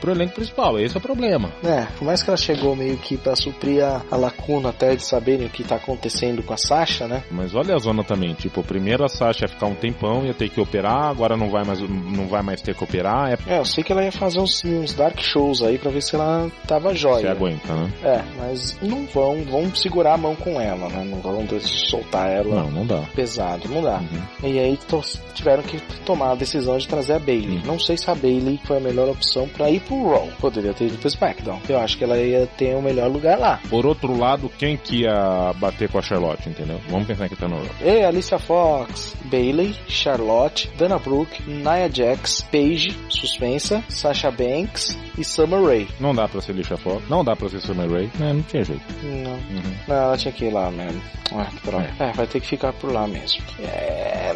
pro elenco principal. Esse é o problema. É, por mais que ela chegou meio que pra suprir a, a lacuna até de saberem o que tá acontecendo com a Sasha, né? Mas olha a zona também, tipo, primeiro a Sasha ia ficar um tempão, ia ter que operar, agora não vai mais, não vai mais ter que operar. É, é eu sei que ela ia fazer uns, uns dark shows aí pra ver se ela tava jóia. Você aguenta, né? É, mas não vão, vão segurar a mão com ela, né? Não vão soltar ela. Não, não dá. Pesado, não dá. Uhum. E aí tiveram que tomar a decisão de trazer a Bailey. Uhum. Não sei se a Bailey foi a melhor opção para ir pro Raw. Poderia ter ido pro SmackDown. Eu acho que ela ia ter o um melhor lugar lá. Por outro lado, quem que ia bater com a Charlotte, entendeu? Vamos pensar que tá no Raw. E Alicia Fox, Bailey, Charlotte, Dana Brooke, Nia Jax, Paige, suspensa, Sasha Banks e Summer Rae. Não dá pra ser Alicia Fox, não dá pra ser Summer Rae, né? Não tinha jeito. Não. Uhum. Não, ela tinha que ir lá mesmo. Ah, droga. É. é, vai ter que ficar por lá mesmo. É...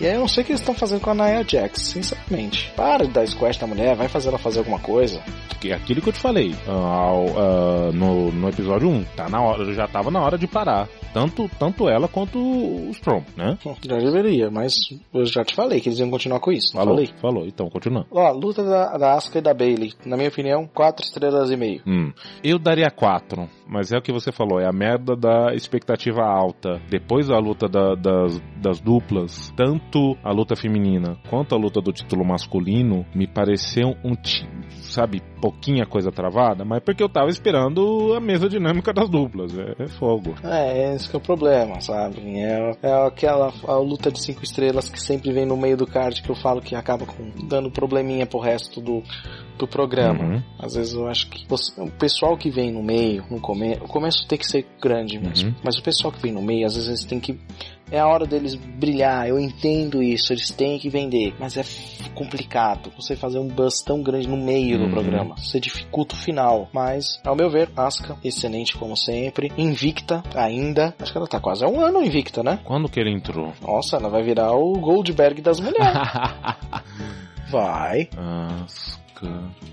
E aí eu não sei o que eles estão fazendo com a Nia Jax, sinceramente. Para de dar squash na mulher, vai fazer ela fazer alguma coisa. É aquilo que eu te falei uh, uh, no, no episódio 1, tá na hora, já tava na hora de parar. Tanto, tanto ela quanto o Strong, né? Já deveria, mas eu já te falei que eles iam continuar com isso. Falou, falei? falou, então continua. Ó, luta da, da Asuka e da Bailey, na minha opinião, quatro estrelas e meio. Hum. Eu daria quatro, mas é o que você falou, é a merda da expectativa alta. Depois da luta da, das, das duplas, tanto a luta feminina quanto a luta do título masculino, me pareceu um sabe, pouquinha coisa travada, mas porque eu tava esperando a mesa dinâmica das duplas. É, é fogo. É, esse é o problema, sabe? É, é aquela a luta de cinco estrelas que sempre vem no meio do card que eu falo que acaba com, dando probleminha pro resto do, do programa. Uhum. Às vezes eu acho que você, o pessoal que vem no meio, no começo, o começo tem que ser grande mesmo, uhum. mas o pessoal que vem no meio, às vezes eles têm que é a hora deles brilhar, eu entendo isso, eles têm que vender, mas é complicado você fazer um buzz tão grande no meio uhum. do programa. Você dificulta o final, mas ao meu ver, Asuka, excelente como sempre, invicta ainda. Acho que ela tá quase há um ano invicta, né? Quando que ele entrou? Nossa, ela vai virar o Goldberg das mulheres. vai.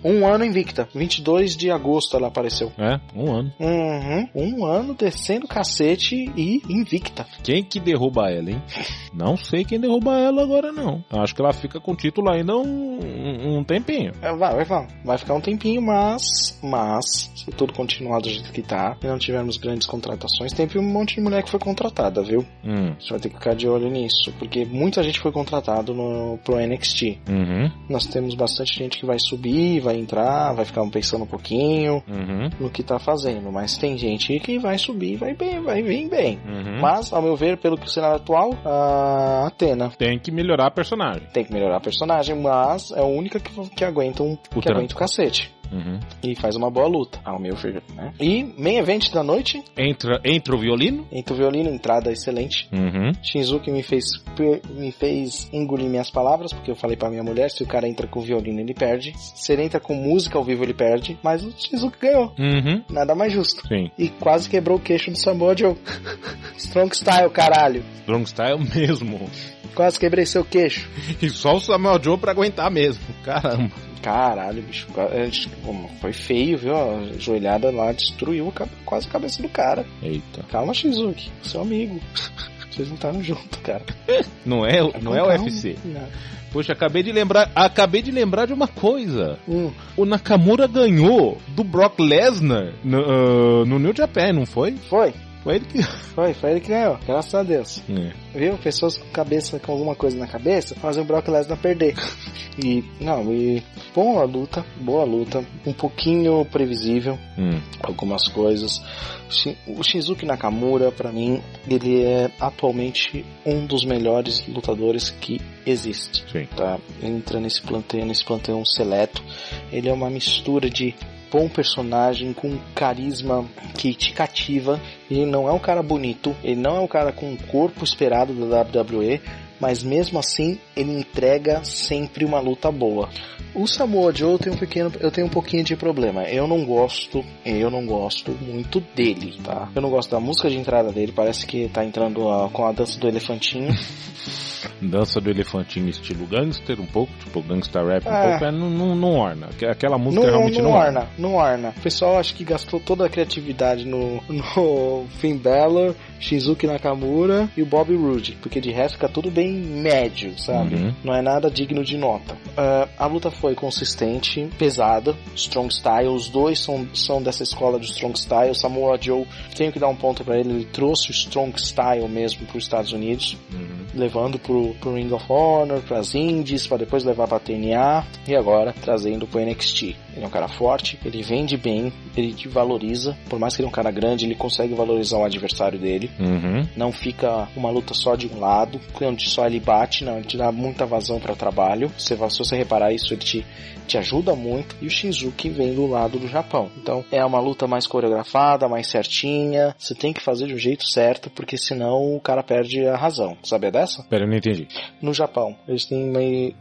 Um ano invicta. 22 de agosto ela apareceu. É, um ano. Uhum. Um ano descendo cacete e invicta. Quem que derruba ela, hein? não sei quem derruba ela agora, não. Acho que ela fica com o título ainda um, um tempinho. É, vai, vai, vai ficar um tempinho, mas, mas, se tudo continuar do jeito que tá e não tivermos grandes contratações, tem um monte de mulher que foi contratada, viu? Hum. Você vai ter que ficar de olho nisso, porque muita gente foi contratado no, pro NXT. Uhum. Nós temos bastante gente que vai subir subir, vai entrar, vai ficar pensando um pouquinho uhum. no que tá fazendo. Mas tem gente que vai subir, vai bem, vai vir bem. Uhum. Mas, ao meu ver, pelo que o cenário atual, a Atena tem que melhorar a personagem. Tem que melhorar a personagem, mas é a única que, que aguenta um, que aguenta o cacete. Uhum. E faz uma boa luta, ao meu ver. Né? E main event da noite. Entra, entra o violino. Entra o violino, entrada excelente. Uhum. Shinzuki me fez, me fez engolir minhas palavras, porque eu falei pra minha mulher, se o cara entra com violino, ele perde. Se ele entra com música ao vivo, ele perde. Mas o Shinzuki ganhou. Uhum. Nada mais justo. Sim. E quase quebrou o queixo do Samoa Joe. Strong Style, caralho. Strong Style mesmo. Quase quebrei seu queixo. E só o Samuel Joe pra aguentar mesmo. Caramba. Caralho, bicho. Foi feio, viu? A joelhada lá destruiu quase a cabeça do cara. Eita. Calma, Shizuki. Seu amigo. Vocês não estavam junto, cara. Não é, não é o UFC. Não. Poxa, acabei de lembrar, acabei de lembrar de uma coisa. Hum. O Nakamura ganhou do Brock Lesnar no, uh, no New Japan, não foi? Foi. Foi ele que. Foi, foi ele que ganhou, graças a Deus. É. Viu? Pessoas com cabeça, com alguma coisa na cabeça, fazem o Brock Lesnar perder. e, não, e. Boa luta, boa luta. Um pouquinho previsível. Hum. Algumas coisas. O Shizuki Nakamura, para mim, ele é atualmente um dos melhores lutadores que existe. Sim. Tá? Entra nesse plantel, nesse plantel seleto. Ele é uma mistura de bom personagem, com carisma que te cativa. Ele não é um cara bonito, ele não é um cara com o corpo esperado da WWE, mas mesmo assim ele entrega sempre uma luta boa. O Samoa Joe tem um pequeno, eu tenho um pouquinho de problema. Eu não gosto, eu não gosto muito dele, tá? Eu não gosto da música de entrada dele, parece que tá entrando a, com a dança do elefantinho. dança do elefantinho estilo gangster, um pouco, tipo gangster rap, um é. pouco, é, não, não, não orna. Aquela música não, realmente não, não orna. orna. Não orna. O pessoal acho que gastou toda a criatividade no, no Finn Balor, Shizuki Nakamura e o Bobby Roode, porque de resto fica tudo bem médio, sabe? Uhum. Não é nada digno de nota. Uh, a luta foi consistente, pesada, strong style, os dois são, são dessa escola de strong style. Samoa Joe, tenho que dar um ponto para ele, ele trouxe o strong style mesmo para os Estados Unidos, uhum. Levando pro, pro Ring of Honor, pras Indies, para depois levar pra TNA e agora trazendo pro NXT. Ele é um cara forte, ele vende bem, ele te valoriza, por mais que ele é um cara grande, ele consegue valorizar o adversário dele. Uhum. Não fica uma luta só de um lado, onde só ele bate, não, ele te dá muita vazão para trabalho. Se você reparar isso, ele te, te ajuda muito. E o Shinzuki vem do lado do Japão. Então é uma luta mais coreografada, mais certinha. Você tem que fazer de um jeito certo, porque senão o cara perde a razão. Sabia dessa? Pera, eu não entendi. No Japão, eles têm meio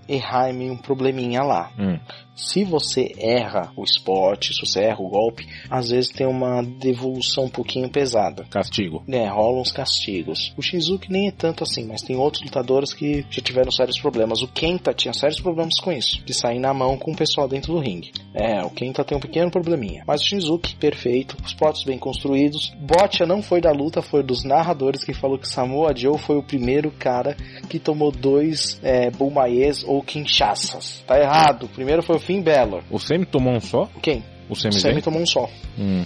meio um probleminha lá. Hum. Se você erra o spot, se você erra o golpe, às vezes tem uma devolução um pouquinho pesada. Castigo. É, rolam uns castigos. O Shizuki nem é tanto assim, mas tem outros lutadores que já tiveram sérios problemas. O Kenta tinha sérios problemas com isso, de sair na mão com o pessoal dentro do ringue. É, o Kenta tem um pequeno probleminha. Mas o Shizuki, perfeito, os potes bem construídos. Botcha não foi da luta, foi dos narradores que falou que Samoa Joe foi o primeiro cara que tomou dois é, Bulmaies ou Kinshasas. Tá errado. O primeiro foi o Finn Balor. O Semi tomou um só? Quem? O Semi, o tomou um só. Hum.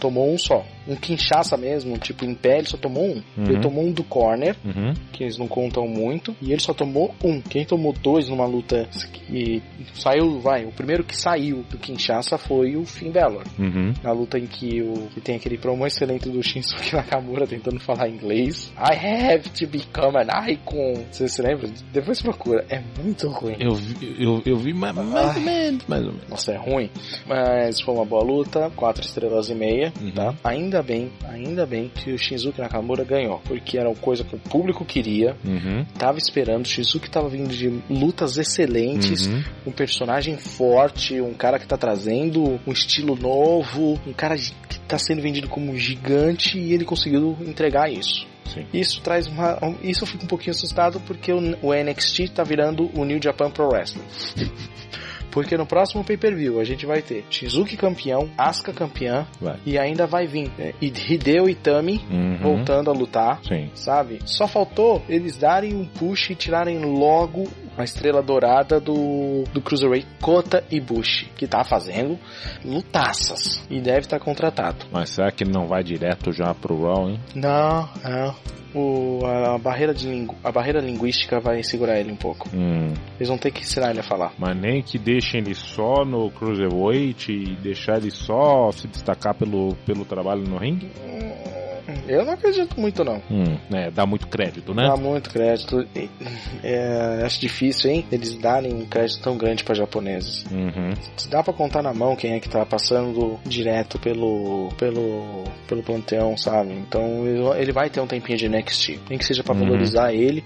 Tomou um só. um Kinshasa mesmo, tipo em pé, ele só tomou um. Uhum. Ele tomou um do corner, uhum. que eles não contam muito, e ele só tomou um. Quem tomou dois numa luta que saiu, vai, o primeiro que saiu do Kinshasa foi o Finn Balor. Uhum. Na luta em que, o, que tem aquele promo excelente do Shinsuke Nakamura tentando falar inglês. I have to become an icon. Você se lembra? Depois procura. É muito ruim. Eu vi, eu, eu vi mais, mais ou menos, mais ou menos. Nossa, é ruim. Mas foi uma boa luta. Quatro estrelas e meia, uhum. tá? Ainda bem, ainda bem que o Shinsuke Nakamura ganhou. Porque era uma coisa que o público queria. Uhum. Tava esperando. O Shinsuke tava vindo de lutas excelentes. Uhum. Um personagem forte. Um cara que tá trazendo um estilo novo. Um cara que tá sendo vendido como um gigante. E ele conseguiu entregar isso. Sim. Isso traz uma. Isso eu fico um pouquinho assustado porque o, o NXT tá virando o New Japan Pro Wrestling. Porque no próximo pay-per-view a gente vai ter Shizuki campeão, Asuka campeã vai. e ainda vai vir né, Hideo Itami uhum. voltando a lutar, Sim. sabe? Só faltou eles darem um push e tirarem logo a estrela dourada do, do Cruiserweight Kota Ibushi, que tá fazendo lutaças e deve estar tá contratado. Mas será que ele não vai direto já pro Raw, hein? Não, não o, a, barreira de lingu, a barreira linguística vai segurar ele um pouco. Hum. Eles vão ter que ensinar ele a falar. Mas nem que deixem ele só no Cruiserweight e deixar ele só se destacar pelo, pelo trabalho no ringue? Hum. Eu não acredito muito, não. Hum, é, dá muito crédito, né? Dá muito crédito. É, acho difícil, hein? Eles darem um crédito tão grande para japoneses. Uhum. Dá para contar na mão quem é que tá passando direto pelo pelo pelo panteão, sabe? Então ele vai ter um tempinho de NXT. Nem que seja para uhum. valorizar ele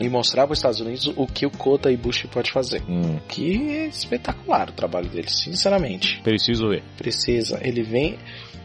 e mostrar para os Estados Unidos o que o Kota Ibushi pode fazer. Uhum. Que é espetacular o trabalho dele, sinceramente. Preciso ver. Precisa. Ele vem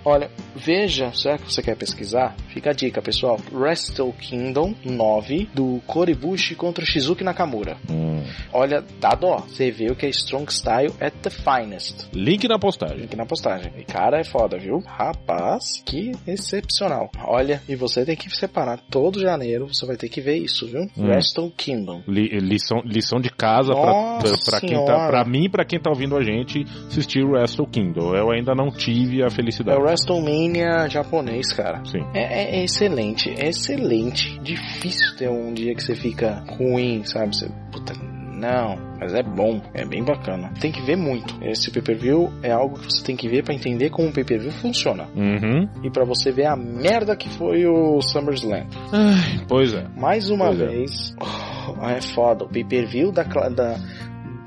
Olha, veja, será que você quer pesquisar? Fica a dica, pessoal. Wrestle Kingdom 9 do Koribushi contra o Shizuki Nakamura. Hum. Olha, dá dó. Você vê o que é Strong Style at the finest. Link na postagem. Link na postagem. E cara, é foda, viu? Rapaz, que excepcional. Olha, e você tem que separar todo janeiro, você vai ter que ver isso, viu? Hum. Wrestle Kingdom. Li lição, lição de casa pra, pra, quem tá, pra mim e pra quem tá ouvindo a gente assistir Wrestle Kingdom. Eu ainda não tive a felicidade. É WrestleMania japonês, cara. Sim. É, é, é, excelente, é excelente. Difícil ter um dia que você fica ruim, sabe? Você, puta, não, mas é bom, é bem bacana. Tem que ver muito. Esse pay-per-view é algo que você tem que ver para entender como o pay-per-view funciona. Uhum. E para você ver a merda que foi o SummerSlam. Ai, pois é. Mais uma pois é. vez, é. Oh, é foda. O pay-per-view da, da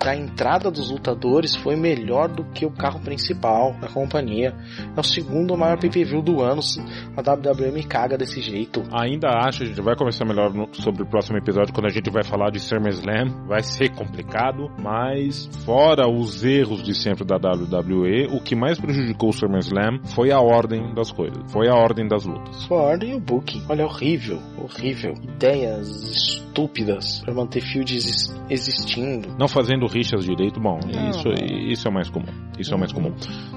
da entrada dos lutadores foi melhor do que o carro principal da companhia. É o segundo maior pay-per-view do ano. A WWE me caga desse jeito. Ainda acho, a gente vai conversar melhor no, sobre o próximo episódio quando a gente vai falar de SummerSlam. Vai ser complicado, mas fora os erros de sempre da WWE, o que mais prejudicou o SummerSlam foi a ordem das coisas. Foi a ordem das lutas. Foi a ordem e o booking. Olha, horrível, horrível. Ideias estúpidas para manter fields existindo. Não fazendo rixas direito, bom, não, isso, isso é mais comum. Isso é mais comum.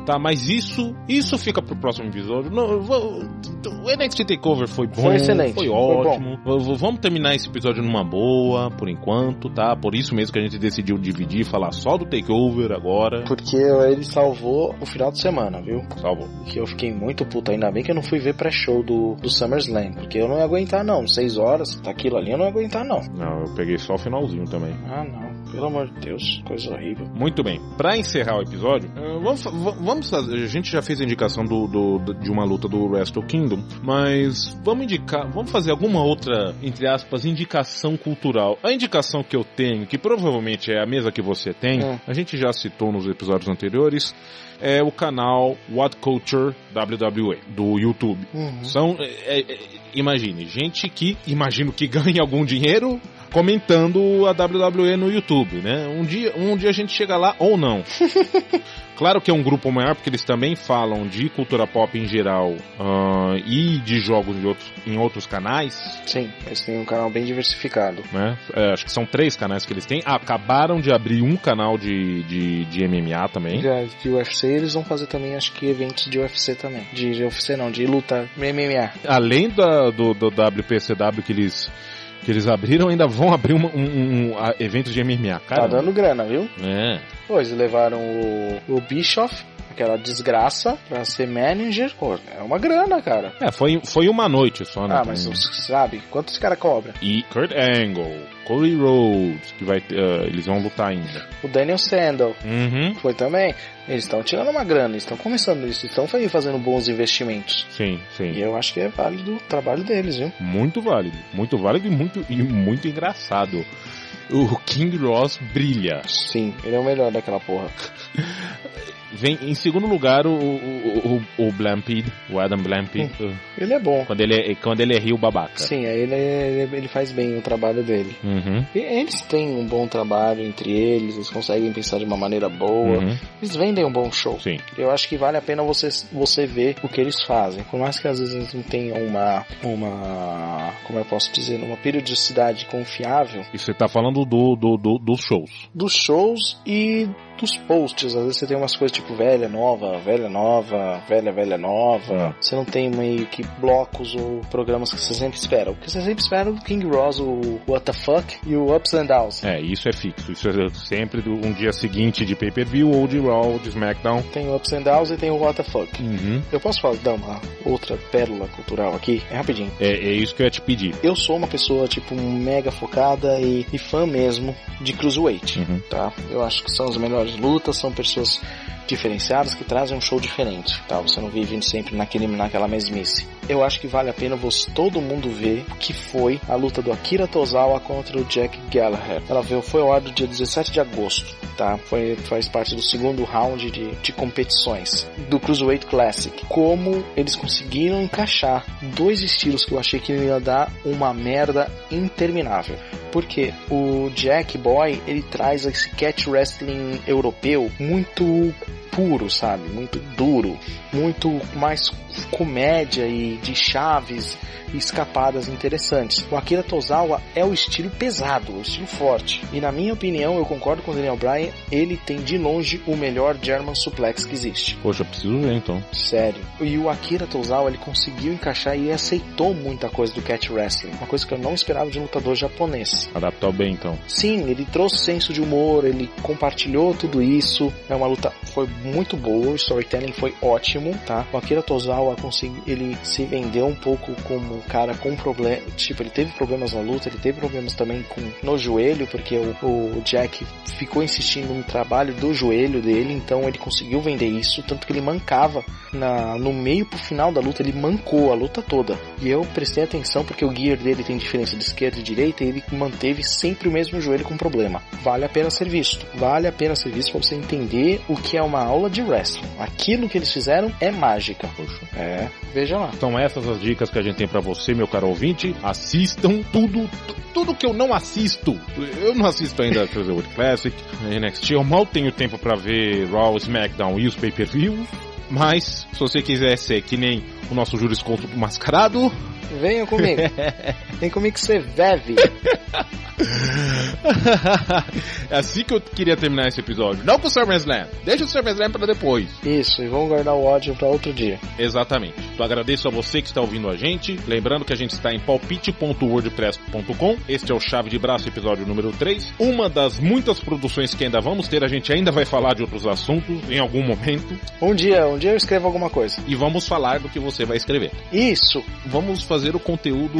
Tá, mas isso, isso fica pro próximo episódio. Não, vou, o NXT Takeover foi bom, foi excelente, foi ótimo. Foi Vamos terminar esse episódio numa boa, por enquanto, tá? Por isso mesmo que a gente decidiu dividir, falar só do Takeover agora. Porque ele salvou o final de semana, viu? Salvou. Que eu fiquei muito puto, ainda bem que eu não fui ver pré-show do, do SummerSlam, porque eu não ia aguentar não, seis horas, aquilo ali eu não ia aguentar não. Não, eu peguei só o finalzinho também. Ah, não. Pelo amor de Deus, coisa horrível. Muito bem. Para encerrar o episódio, uh, vamos, vamos fazer. A gente já fez a indicação do, do, de uma luta do Wrestle Kingdom, mas vamos indicar, vamos fazer alguma outra, entre aspas, indicação cultural. A indicação que eu tenho, que provavelmente é a mesma que você tem, é. a gente já citou nos episódios anteriores, é o canal What Culture WWE do YouTube. Uhum. São, é, é, imagine, gente que imagino que ganha algum dinheiro comentando a WWE no YouTube, né? Um dia, um dia a gente chega lá ou não. Claro que é um grupo maior, porque eles também falam de cultura pop em geral uh, e de jogos em outros, em outros canais. Sim, eles têm um canal bem diversificado. Né? É, acho que são três canais que eles têm. acabaram de abrir um canal de, de, de MMA também. De, de UFC, eles vão fazer também, acho que eventos de UFC também. De, de UFC não, de luta MMA. Além da, do, do WPCW que eles que eles abriram, ainda vão abrir um, um, um eventos de MMA. Cara, tá dando grana, viu? É. Pô, eles levaram o, o Bischoff, aquela desgraça pra ser manager, pô, é uma grana, cara. É, foi, foi uma noite só, né? Ah, mas sabe, quanto esse cara cobra? E Kurt Angle, Cody Rhodes, que vai, uh, eles vão lutar ainda. O Daniel Sandel uhum. foi também. Eles estão tirando uma grana, estão começando isso, estão fazendo bons investimentos. Sim, sim. E eu acho que é válido o trabalho deles, viu? Muito válido, muito válido e muito, e muito engraçado. O King Ross brilha. Sim, ele é o melhor daquela porra. Vem em segundo lugar o, o, o, o Blampede, o Adam Blampede. Hum, ele é bom. Quando ele é, quando ele é rio babaca. Sim, aí ele, ele faz bem o trabalho dele. Uhum. E eles têm um bom trabalho entre eles, eles conseguem pensar de uma maneira boa. Uhum. Eles vendem um bom show. Sim. Eu acho que vale a pena você, você ver o que eles fazem. Por mais que às vezes eles não tenham uma, uma, como eu posso dizer, uma periodicidade confiável. E você tá falando do, do, do dos shows. Dos shows e dos posts. Às vezes você tem umas coisas tipo velha, nova, velha, nova, velha, velha, nova. Você não tem meio que blocos ou programas que você sempre espera. O que você sempre espera é o King Ross, o What the Fuck e o Ups and Downs. É, isso é fixo. Isso é sempre do um dia seguinte de pay-per-view ou de Raw, de SmackDown. Tem o Ups and Downs e tem o What the Fuck. Uhum. Eu posso falar, dar uma outra pérola cultural aqui? É rapidinho. É, é isso que eu ia te pedir. Eu sou uma pessoa, tipo, mega focada e, e fã mesmo de Cruiserweight, uhum. tá? Eu acho que são as melhores lutas, são pessoas diferenciadas que trazem um show diferente, tá? Você não vive sempre naquele, naquela mesmice. Eu acho que vale a pena você, todo mundo ver que foi a luta do Akira Tozawa contra o Jack Gallagher. Ela veio, foi ao ar do dia 17 de agosto, tá? Foi, faz parte do segundo round de, de competições do Cruiserweight Classic. Como eles conseguiram encaixar dois estilos que eu achei que ia dar uma merda interminável. Porque o Jack Boy, ele traz esse catch wrestling europeu muito puro, sabe? Muito duro, muito mais comédia e de chaves e escapadas interessantes. O Akira Tozawa é o estilo pesado, o estilo forte. E na minha opinião, eu concordo com o Daniel Bryan, ele tem de longe o melhor German Suplex que existe. Poxa, preciso ver então. Sério. E o Akira Tozawa, ele conseguiu encaixar e aceitou muita coisa do catch wrestling, uma coisa que eu não esperava de um lutador japonês. Adaptou bem então. Sim, ele trouxe senso de humor, ele compartilhou tudo isso. É uma luta foi muito boa, o storytelling foi ótimo, tá? O Akira Tozawa conseguiu, ele se vendeu um pouco como cara com problema, tipo, ele teve problemas na luta, ele teve problemas também com no joelho, porque o, o Jack ficou insistindo no trabalho do joelho dele, então ele conseguiu vender isso, tanto que ele mancava na, no meio pro final da luta, ele mancou a luta toda. E eu prestei atenção porque o gear dele tem diferença de esquerda e direita, e ele manteve sempre o mesmo joelho com problema. Vale a pena ser visto. Vale a pena ser visto para você entender o que é uma aula de wrestling. Aquilo que eles fizeram é mágica. Poxa. É, veja lá. São essas as dicas que a gente tem para você, meu caro ouvinte. Assistam tudo, tudo que eu não assisto. Eu não assisto ainda a Cruiserweight Classic, NXT. Eu mal tenho tempo para ver Raw, SmackDown e os pay-per-view. Mas, se você quiser ser que nem o nosso jurisconto mascarado, venha comigo. Vem comigo que você bebe. é assim que eu queria terminar esse episódio. Não com o SummerSlam. Deixa o SummerSlam para depois. Isso, e vamos guardar o ódio para outro dia. Exatamente. Então agradeço a você que está ouvindo a gente. Lembrando que a gente está em palpite.wordpress.com. Este é o Chave de Braço, episódio número 3. Uma das muitas produções que ainda vamos ter. A gente ainda vai falar de outros assuntos em algum momento. Um dia, um dia eu escrevo alguma coisa. E vamos falar do que você vai escrever. Isso. Vamos fazer o conteúdo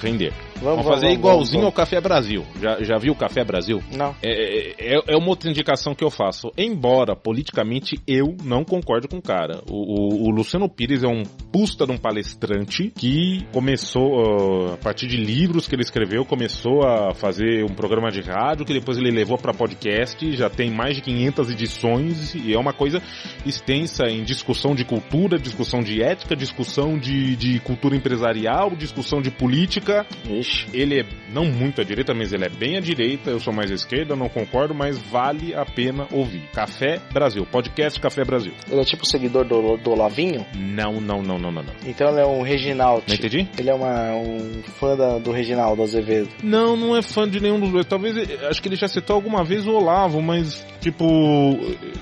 render. Vamos, vamos fazer vamos, igualzinho vamos, ao Café Brasil. Já, já viu o Café Brasil? Não. É, é, é, uma outra indicação que eu faço. Embora, politicamente, eu não concordo com o cara. O, o, o Luciano Pires é um pusta de um palestrante que começou, uh, a partir de livros que ele escreveu, começou a fazer um programa de rádio que depois ele levou para podcast. Já tem mais de 500 edições e é uma coisa extensa em discussão de cultura, discussão de ética, discussão de, de cultura empresarial, discussão de política. Ixi. Ele é não muito à direita, mas ele é bem à direita. Eu sou mais à esquerda, não concordo, mas vale a pena ouvir. Café Brasil, podcast Café Brasil. Ele é tipo seguidor do, do Lavinho? Não, não, não, não, não, não. Então ele é um Reginaldo. Não entendi? Ele é uma, um fã da, do Reginaldo Azevedo. Não, não é fã de nenhum dos dois. Talvez, acho que ele já citou alguma vez o Olavo, mas, tipo,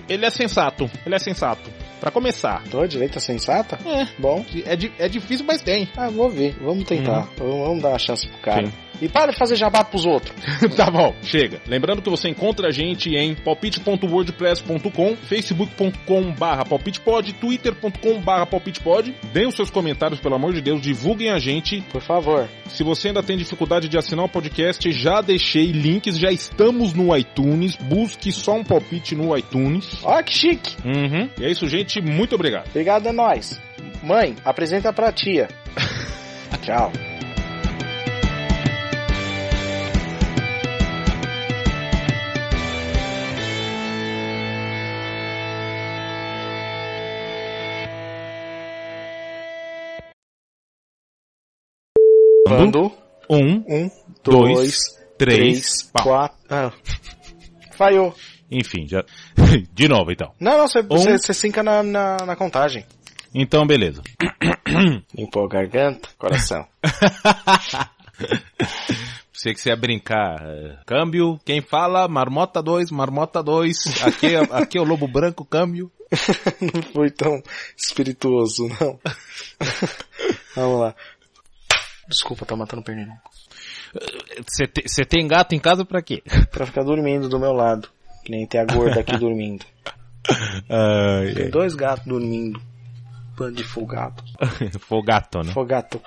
ele é sensato. Ele é sensato. Pra começar. Tô direita sensata? É. Bom. É, é difícil, mas tem. Ah, vou ver. Vamos tentar. Uhum. Vamos dar uma chance pro cara. Sim. E para de fazer jabá pros outros. tá bom, chega. Lembrando que você encontra a gente em palpite.wordpress.com, facebook.com barra palpitepod, twitter.com barra palpitepod. Deem os seus comentários, pelo amor de Deus, divulguem a gente. Por favor. Se você ainda tem dificuldade de assinar o podcast, já deixei links, já estamos no iTunes. Busque só um palpite no iTunes. Olha que chique. Uhum. E é isso, gente. Muito obrigado. Obrigado, é nóis. Mãe, apresenta pra tia. Tchau. Quando? Um, um dois, dois três, três quatro. Ah. Falhou. Enfim, já. De novo, então. Não, não, você Um. sinca na, na, na contagem. Então, beleza. Limpou a garganta, coração. Sei que você ia brincar. é, Câmbio, quem fala? Marmota 2, Marmota 2. Aqui, é- aqui é o Lobo Branco, câmbio. não foi tão espirituoso, não. Vamos lá. Desculpa, tá matando o pernilongo. Você te- tem gato em casa pra quê? Pra ficar dormindo do meu lado. Que nem tem a gorda aqui dormindo. Ai, Tem dois gatos dormindo. Bando de folgado. ai. Fogato, né? Fogato.